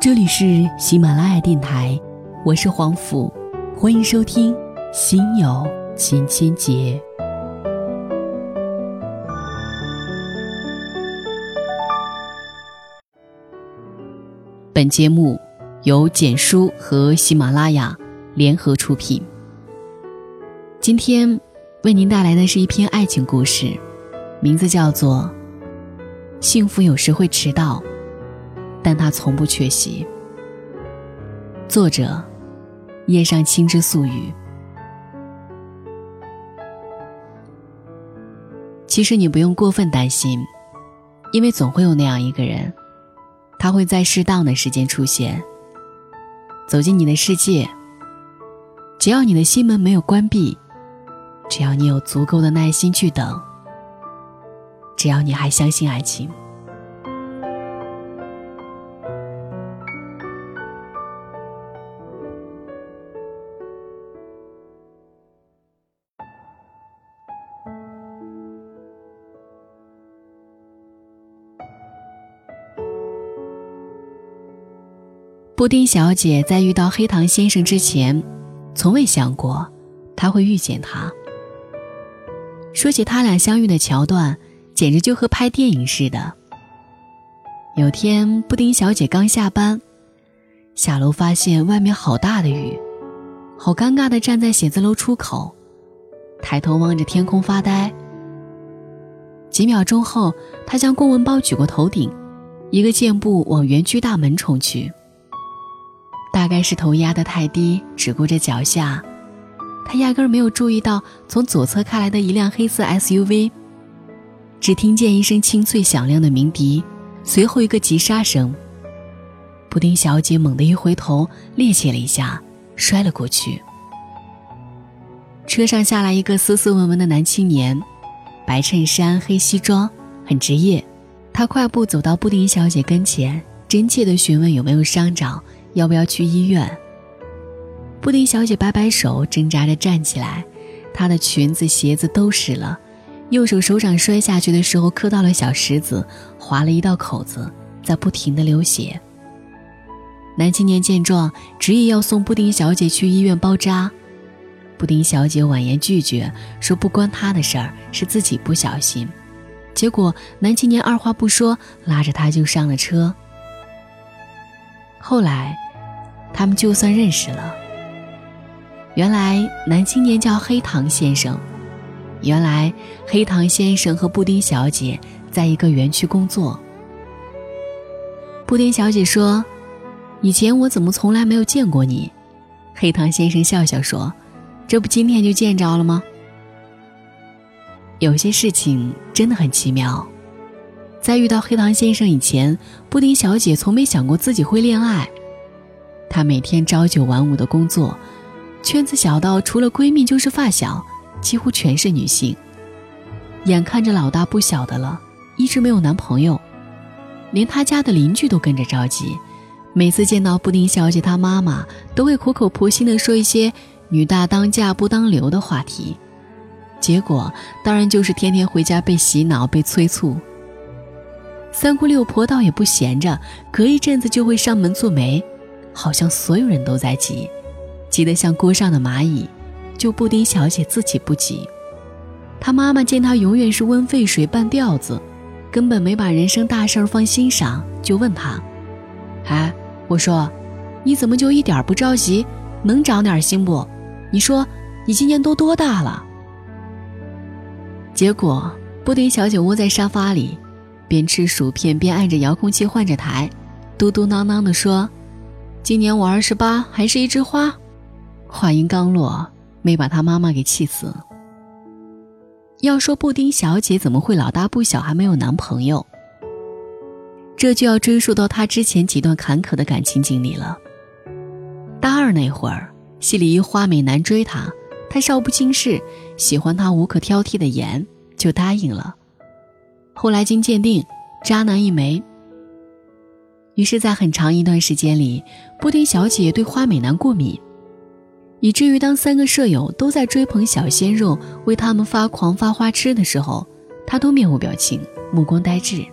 这里是喜马拉雅电台，我是黄甫，欢迎收听《心有千千结》。本节目由简书和喜马拉雅联合出品。今天为您带来的是一篇爱情故事，名字叫做《幸福有时会迟到》。但他从不缺席。作者：叶上青之素语。其实你不用过分担心，因为总会有那样一个人，他会在适当的时间出现，走进你的世界。只要你的心门没有关闭，只要你有足够的耐心去等，只要你还相信爱情。布丁小姐在遇到黑糖先生之前，从未想过他会遇见他。说起他俩相遇的桥段，简直就和拍电影似的。有天，布丁小姐刚下班，下楼发现外面好大的雨，好尴尬的站在写字楼出口，抬头望着天空发呆。几秒钟后，她将公文包举过头顶，一个箭步往园区大门冲去。大概是头压得太低，只顾着脚下，他压根没有注意到从左侧开来的一辆黑色 SUV。只听见一声清脆响亮的鸣笛，随后一个急刹声。布丁小姐猛地一回头，趔趄了一下，摔了过去。车上下来一个斯斯文文的男青年，白衬衫、黑西装，很职业。他快步走到布丁小姐跟前，真切地询问有没有伤着。要不要去医院？布丁小姐摆摆手，挣扎着站起来。她的裙子、鞋子都湿了，右手手掌摔下去的时候磕到了小石子，划了一道口子，在不停的流血。男青年见状，执意要送布丁小姐去医院包扎。布丁小姐婉言拒绝，说不关她的事儿，是自己不小心。结果男青年二话不说，拉着她就上了车。后来，他们就算认识了。原来男青年叫黑糖先生，原来黑糖先生和布丁小姐在一个园区工作。布丁小姐说：“以前我怎么从来没有见过你？”黑糖先生笑笑说：“这不今天就见着了吗？”有些事情真的很奇妙。在遇到黑糖先生以前，布丁小姐从没想过自己会恋爱。她每天朝九晚五的工作，圈子小到除了闺蜜就是发小，几乎全是女性。眼看着老大不小的了，一直没有男朋友，连她家的邻居都跟着着急。每次见到布丁小姐，她妈妈都会苦口婆心地说一些“女大当嫁不当留”的话题，结果当然就是天天回家被洗脑、被催促。三姑六婆倒也不闲着，隔一阵子就会上门做媒，好像所有人都在急，急得像锅上的蚂蚁，就布丁小姐自己不急。她妈妈见她永远是温沸水半吊子，根本没把人生大事儿放心上，就问她：“哎，我说，你怎么就一点不着急？能长点心不？你说，你今年都多大了？”结果，布丁小姐窝在沙发里。边吃薯片边按着遥控器换着台，嘟嘟囔囔地说：“今年我二十八，还是一枝花。”话音刚落，没把他妈妈给气死。要说布丁小姐怎么会老大不小还没有男朋友，这就要追溯到她之前几段坎坷的感情经历了。大二那会儿，系里一花美男追她，她少不经事，喜欢他无可挑剔的颜，就答应了。后来经鉴定，渣男一枚。于是，在很长一段时间里，布丁小姐对花美男过敏，以至于当三个舍友都在追捧小鲜肉，为他们发狂发花痴的时候，她都面无表情，目光呆滞。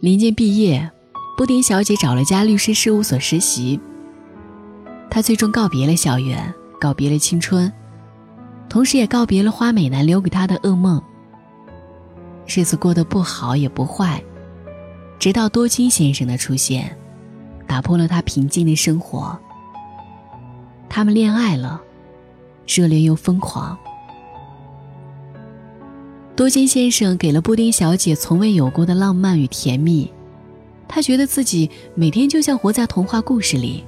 临近毕业，布丁小姐找了家律师事务所实习。她最终告别了校园，告别了青春，同时也告别了花美男留给她的噩梦。日子过得不好也不坏，直到多金先生的出现，打破了他平静的生活。他们恋爱了，热烈又疯狂。多金先生给了布丁小姐从未有过的浪漫与甜蜜，他觉得自己每天就像活在童话故事里。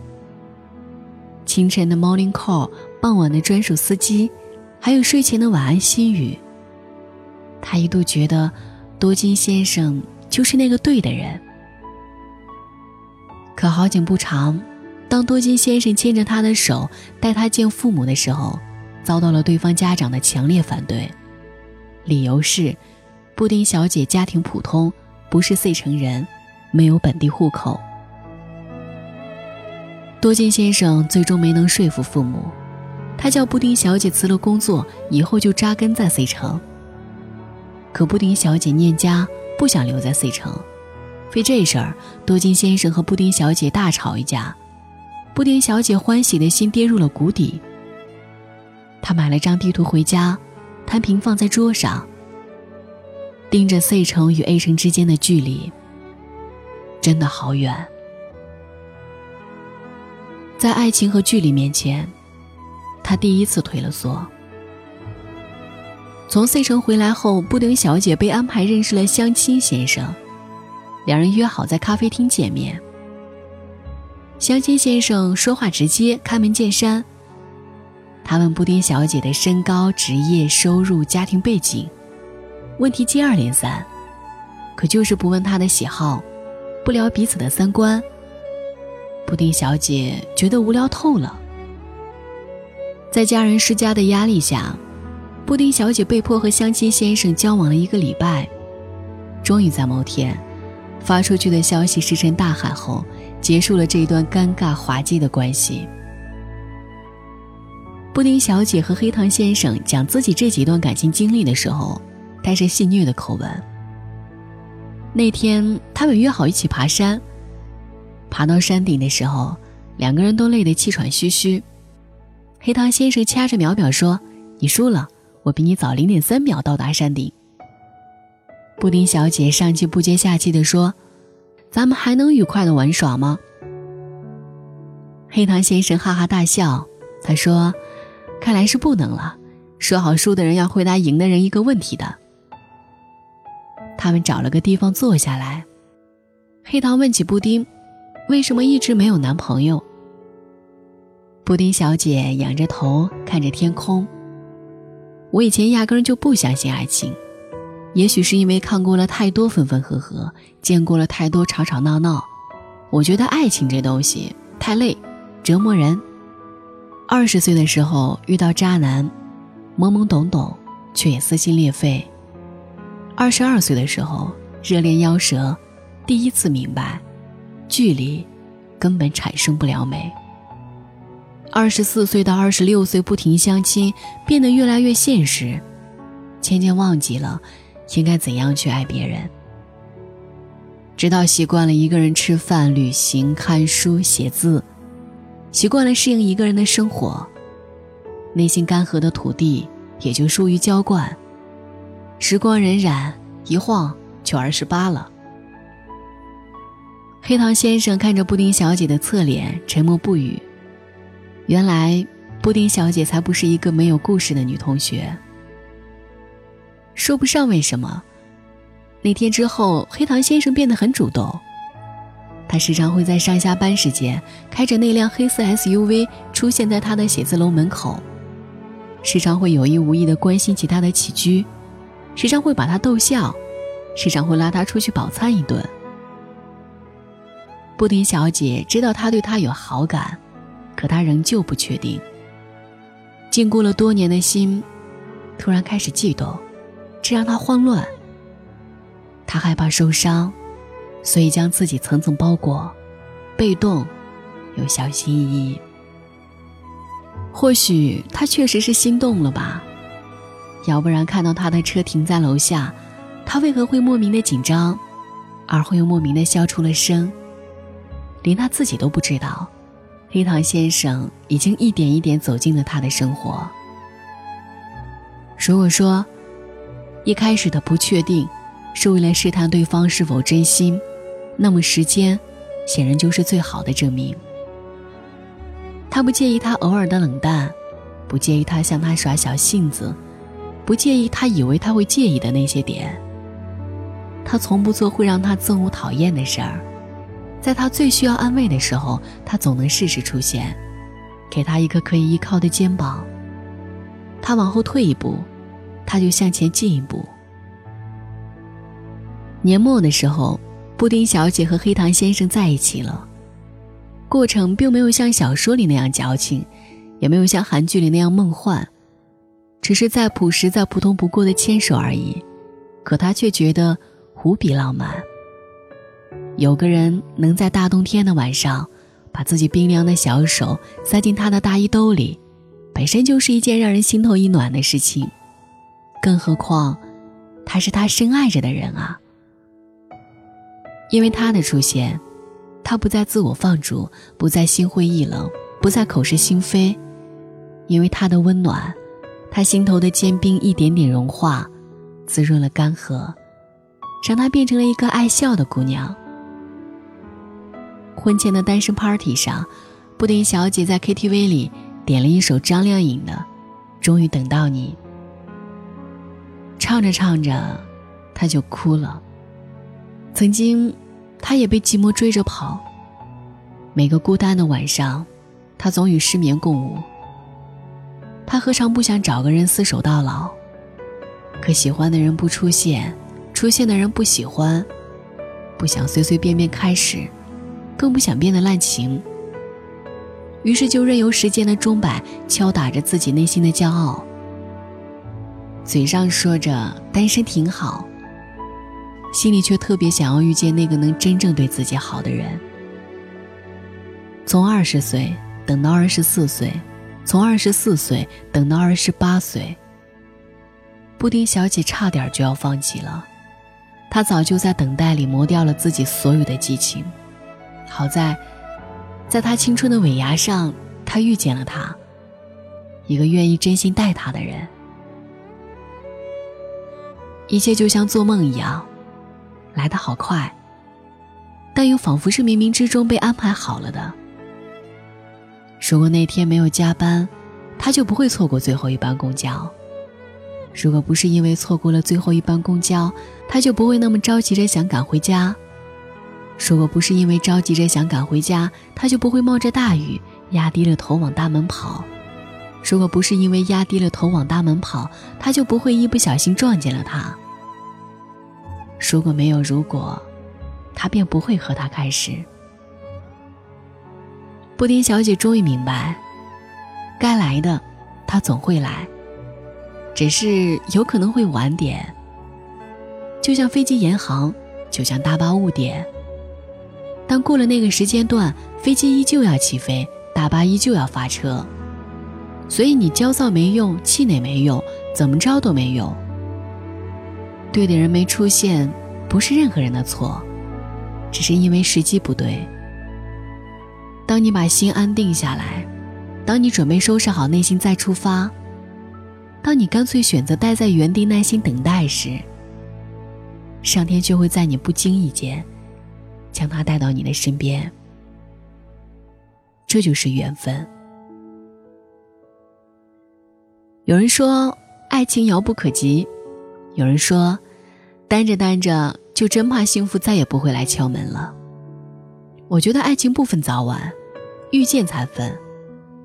清晨的 morning call，傍晚的专属司机，还有睡前的晚安心语。他一度觉得多金先生就是那个对的人。可好景不长，当多金先生牵着他的手带他见父母的时候，遭到了对方家长的强烈反对。理由是，布丁小姐家庭普通，不是 C 城人，没有本地户口。多金先生最终没能说服父母，他叫布丁小姐辞了工作，以后就扎根在 C 城。可布丁小姐念家，不想留在 C 城，为这事儿，多金先生和布丁小姐大吵一架，布丁小姐欢喜的心跌入了谷底。他买了张地图回家，摊平放在桌上，盯着 C 城与 A 城之间的距离，真的好远。在爱情和距离面前，他第一次退了缩。从 C 城回来后，布丁小姐被安排认识了相亲先生，两人约好在咖啡厅见面。相亲先生说话直接，开门见山。他问布丁小姐的身高、职业、收入、家庭背景，问题接二连三，可就是不问她的喜好，不聊彼此的三观。布丁小姐觉得无聊透了，在家人施加的压力下，布丁小姐被迫和相亲先生交往了一个礼拜，终于在某天，发出去的消息石沉大海后，结束了这一段尴尬滑稽的关系。布丁小姐和黑糖先生讲自己这几段感情经历的时候，带着戏谑的口吻。那天，他们约好一起爬山。爬到山顶的时候，两个人都累得气喘吁吁。黑糖先生掐着秒表说：“你输了，我比你早零点三秒到达山顶。”布丁小姐上气不接下气地说：“咱们还能愉快的玩耍吗？”黑糖先生哈哈大笑，他说：“看来是不能了。说好输的人要回答赢的人一个问题的。”他们找了个地方坐下来，黑糖问起布丁。为什么一直没有男朋友？布丁小姐仰着头看着天空。我以前压根就不相信爱情，也许是因为看过了太多分分合合，见过了太多吵吵闹闹。我觉得爱情这东西太累，折磨人。二十岁的时候遇到渣男，懵懵懂懂，却也撕心裂肺。二十二岁的时候热恋夭折，第一次明白。距离，根本产生不了美。二十四岁到二十六岁不停相亲，变得越来越现实，渐渐忘记了应该怎样去爱别人。直到习惯了一个人吃饭、旅行、看书、写字，习惯了适应一个人的生活，内心干涸的土地也就疏于浇灌。时光荏苒，一晃就二十八了。黑糖先生看着布丁小姐的侧脸，沉默不语。原来，布丁小姐才不是一个没有故事的女同学。说不上为什么，那天之后，黑糖先生变得很主动。他时常会在上下班时间开着那辆黑色 SUV 出现在他的写字楼门口，时常会有意无意地关心起他的起居，时常会把他逗笑，时常会拉他出去饱餐一顿。布丁小姐知道他对她有好感，可他仍旧不确定。禁锢了多年的心，突然开始悸动，这让他慌乱。他害怕受伤，所以将自己层层包裹，被动又小心翼翼。或许他确实是心动了吧？要不然看到他的车停在楼下，他为何会莫名的紧张，而后又莫名的笑出了声？连他自己都不知道，黑糖先生已经一点一点走进了他的生活。如果说一开始的不确定是为了试探对方是否真心，那么时间显然就是最好的证明。他不介意他偶尔的冷淡，不介意他向他耍小性子，不介意他以为他会介意的那些点。他从不做会让他憎恶讨厌的事儿，在他最需要安慰的时候，他总能适时出现，给他一个可以依靠的肩膀。他往后退一步，他就向前进一步。年末的时候，布丁小姐和黑糖先生在一起了。过程并没有像小说里那样矫情，也没有像韩剧里那样梦幻，只是再朴实、再普通不过的牵手而已。可他却觉得无比浪漫。有个人能在大冬天的晚上，把自己冰凉的小手塞进他的大衣兜里，本身就是一件让人心头一暖的事情。更何况，他是他深爱着的人啊。因为他的出现。他不再自我放逐，不再心灰意冷，不再口是心非，因为他的温暖，他心头的坚冰一点点融化，滋润了干涸，让他变成了一个爱笑的姑娘。婚前的单身 party 上，布丁小姐在 KTV 里点了一首张靓颖的《终于等到你》，唱着唱着，她就哭了。曾经。他也被寂寞追着跑。每个孤单的晚上，他总与失眠共舞。他何尝不想找个人厮守到老？可喜欢的人不出现，出现的人不喜欢，不想随随便便开始，更不想变得滥情。于是就任由时间的钟摆敲打着自己内心的骄傲，嘴上说着单身挺好。心里却特别想要遇见那个能真正对自己好的人。从二十岁等到二十四岁，从二十四岁等到二十八岁。布丁小姐差点就要放弃了，她早就在等待里磨掉了自己所有的激情。好在，在他青春的尾牙上，他遇见了他，一个愿意真心待他的人。一切就像做梦一样。来得好快，但又仿佛是冥冥之中被安排好了的。如果那天没有加班，他就不会错过最后一班公交；如果不是因为错过了最后一班公交，他就不会那么着急着想赶回家；如果不是因为着急着想赶回家，他就不会冒着大雨压低了头往大门跑；如果不是因为压低了头往大门跑，他就不会一不小心撞见了他。如果没有如果，他便不会和他开始。布丁小姐终于明白，该来的，他总会来，只是有可能会晚点。就像飞机延航，就像大巴误点。但过了那个时间段，飞机依旧要起飞，大巴依旧要发车。所以你焦躁没用，气馁没用，怎么着都没用。对的人没出现，不是任何人的错，只是因为时机不对。当你把心安定下来，当你准备收拾好内心再出发，当你干脆选择待在原地耐心等待时，上天就会在你不经意间，将他带到你的身边。这就是缘分。有人说，爱情遥不可及。有人说，单着单着就真怕幸福再也不会来敲门了。我觉得爱情不分早晚，遇见才分。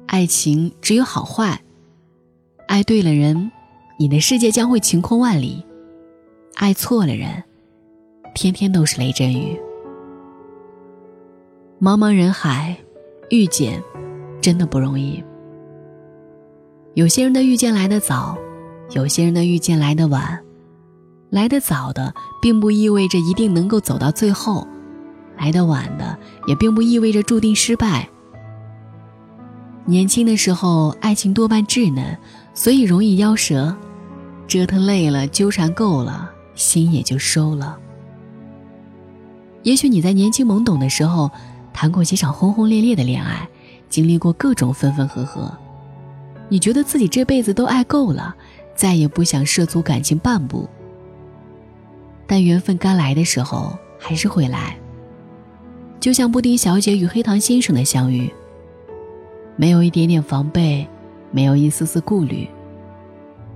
爱情只有好坏，爱对了人，你的世界将会晴空万里；爱错了人，天天都是雷阵雨。茫茫人海，遇见真的不容易。有些人的遇见来得早，有些人的遇见来得晚。来得早的，并不意味着一定能够走到最后；来得晚的，也并不意味着注定失败。年轻的时候，爱情多半稚嫩，所以容易夭折。折腾累了，纠缠够了，心也就收了。也许你在年轻懵懂的时候，谈过几场轰轰烈烈的恋爱，经历过各种分分合合，你觉得自己这辈子都爱够了，再也不想涉足感情半步。但缘分该来的时候还是会来。就像布丁小姐与黑糖先生的相遇，没有一点点防备，没有一丝丝顾虑，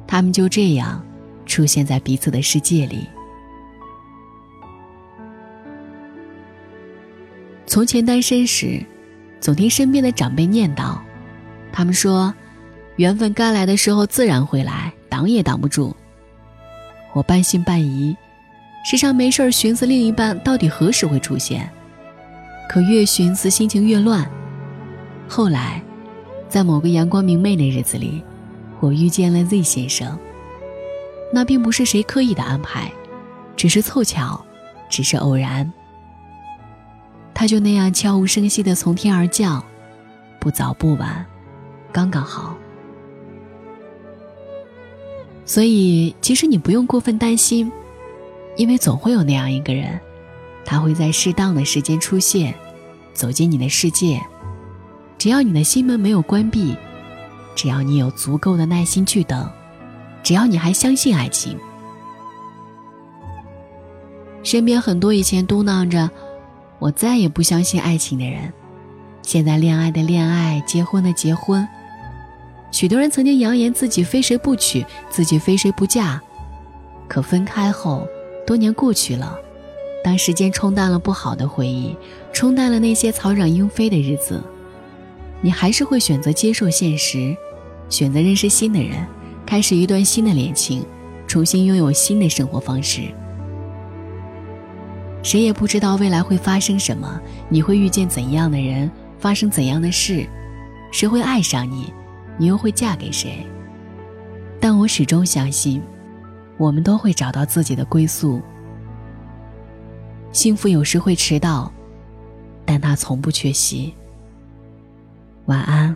他们就这样出现在彼此的世界里。从前单身时，总听身边的长辈念叨，他们说，缘分该来的时候自然会来，挡也挡不住。我半信半疑，时常没事儿寻思另一半到底何时会出现。可越寻思，心情越乱。后来，在某个阳光明媚的日子里，我遇见了 Z 先生。那并不是谁刻意的安排，只是凑巧，只是偶然。他就那样悄无声息的从天而降，不早不晚，刚刚好。所以，其实你不用过分担心，因为总会有那样一个人。他会在适当的时间出现，走进你的世界。只要你的心门没有关闭，只要你有足够的耐心去等，只要你还相信爱情。身边很多以前嘟囔着“我再也不相信爱情”的人，现在恋爱的恋爱，结婚的结婚。许多人曾经扬言自己非谁不娶，自己非谁不嫁，可分开后，多年过去了。当时间冲淡了不好的回忆，冲淡了那些草长莺飞的日子，你还是会选择接受现实，选择认识新的人，开始一段新的恋情，重新拥有新的生活方式。谁也不知道未来会发生什么，你会遇见怎样的人，发生怎样的事，谁会爱上你，你又会嫁给谁？但我始终相信，我们都会找到自己的归宿。幸福有时会迟到，但它从不缺席。晚安。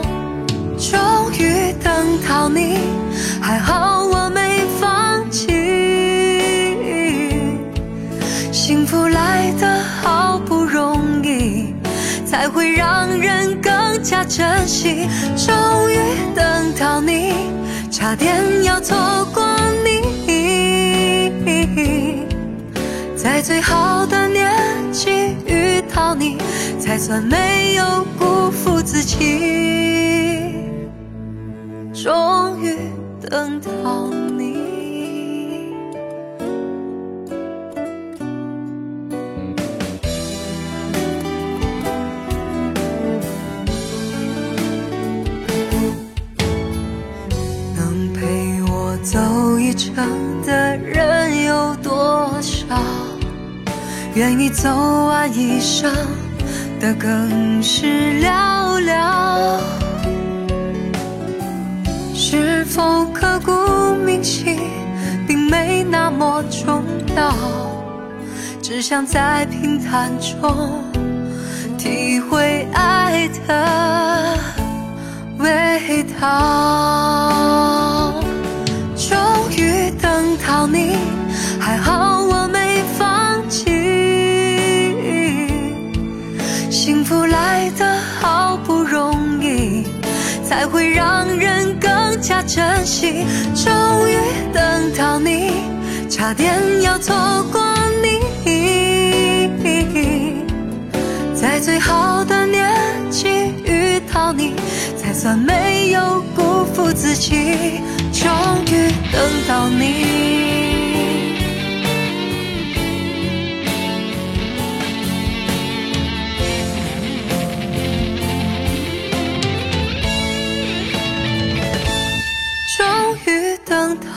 到你，还好我没放弃。幸福来得好不容易，才会让人更加珍惜。终于等到你，差点要错过你，在最好的年纪遇到你，才算没有辜负自己。终于等到你。能陪我走一程的人有多少？愿意走完一生的更是寥寥。否刻骨铭心，并没那么重要，只想在平淡中体会爱的味道。终于等到你，还好我没放弃。幸福来得好不容易，才会让人更加珍惜。终于等到你，差点要错过你。在最好的年纪遇到你，才算没有辜负自己。终于等到你。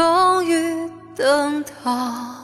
终于等到。